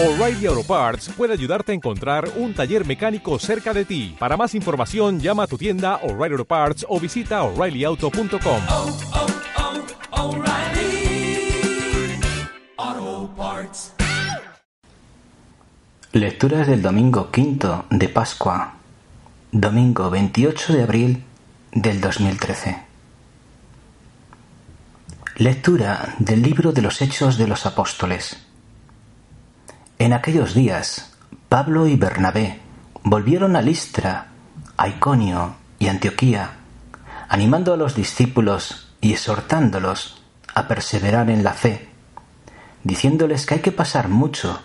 O'Reilly Auto Parts puede ayudarte a encontrar un taller mecánico cerca de ti. Para más información, llama a tu tienda O'Reilly Auto Parts o visita oreillyauto.com. oh, oh, Parts. Lecturas del domingo quinto de Pascua, domingo 28 de abril del 2013. Lectura del libro de los Hechos de los Apóstoles. En aquellos días, Pablo y Bernabé volvieron a Listra, a Iconio y Antioquía, animando a los discípulos y exhortándolos a perseverar en la fe, diciéndoles que hay que pasar mucho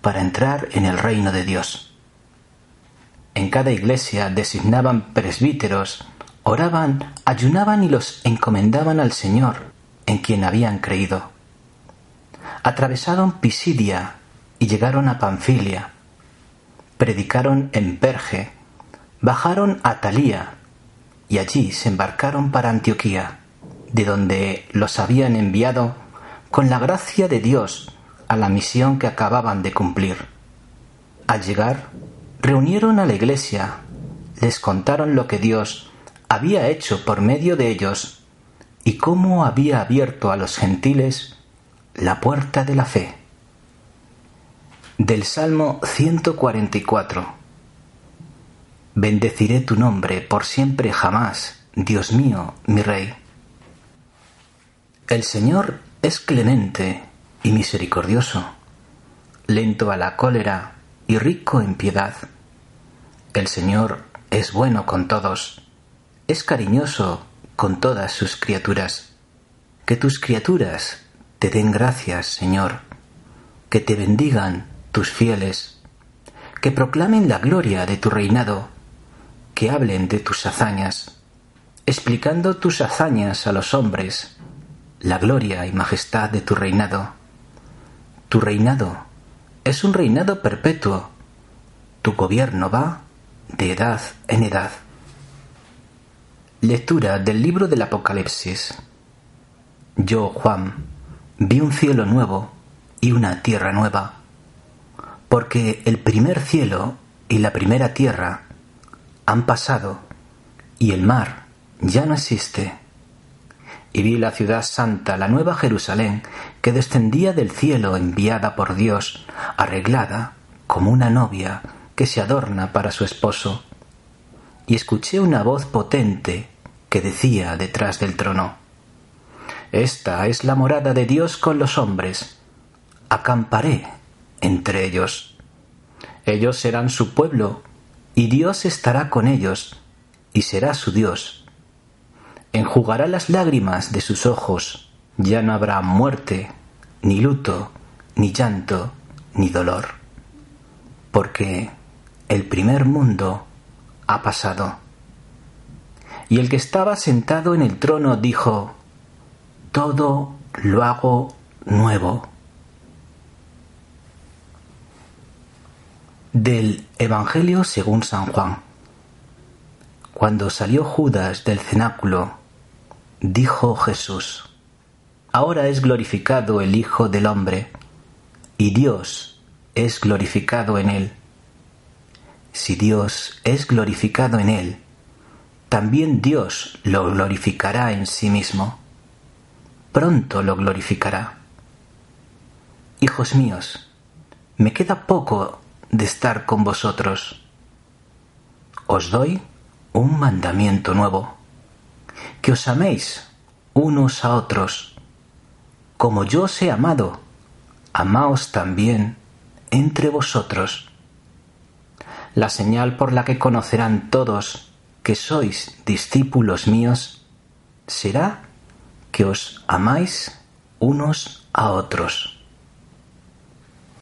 para entrar en el reino de Dios. En cada iglesia designaban presbíteros, oraban, ayunaban y los encomendaban al Señor, en quien habían creído. Atravesaron Pisidia y llegaron a Panfilia. Predicaron en Perge, bajaron a Talía y allí se embarcaron para Antioquía, de donde los habían enviado con la gracia de Dios a la misión que acababan de cumplir. Al llegar, reunieron a la iglesia, les contaron lo que Dios había hecho por medio de ellos y cómo había abierto a los gentiles la puerta de la fe. Del Salmo 144 Bendeciré tu nombre por siempre jamás, Dios mío, mi Rey. El Señor es clemente y misericordioso, lento a la cólera y rico en piedad. El Señor es bueno con todos, es cariñoso con todas sus criaturas. Que tus criaturas te den gracias, Señor, que te bendigan tus fieles, que proclamen la gloria de tu reinado, que hablen de tus hazañas, explicando tus hazañas a los hombres, la gloria y majestad de tu reinado. Tu reinado es un reinado perpetuo, tu gobierno va de edad en edad. Lectura del libro del Apocalipsis. Yo, Juan, vi un cielo nuevo y una tierra nueva porque el primer cielo y la primera tierra han pasado y el mar ya no existe. Y vi la ciudad santa, la nueva Jerusalén, que descendía del cielo enviada por Dios, arreglada como una novia que se adorna para su esposo. Y escuché una voz potente que decía detrás del trono, Esta es la morada de Dios con los hombres. Acamparé entre ellos. Ellos serán su pueblo, y Dios estará con ellos, y será su Dios. Enjugará las lágrimas de sus ojos, ya no habrá muerte, ni luto, ni llanto, ni dolor, porque el primer mundo ha pasado. Y el que estaba sentado en el trono dijo, Todo lo hago nuevo. Del Evangelio según San Juan. Cuando salió Judas del cenáculo, dijo Jesús, Ahora es glorificado el Hijo del Hombre, y Dios es glorificado en él. Si Dios es glorificado en él, también Dios lo glorificará en sí mismo. Pronto lo glorificará. Hijos míos, me queda poco de estar con vosotros. Os doy un mandamiento nuevo, que os améis unos a otros. Como yo os he amado, amaos también entre vosotros. La señal por la que conocerán todos que sois discípulos míos será que os amáis unos a otros.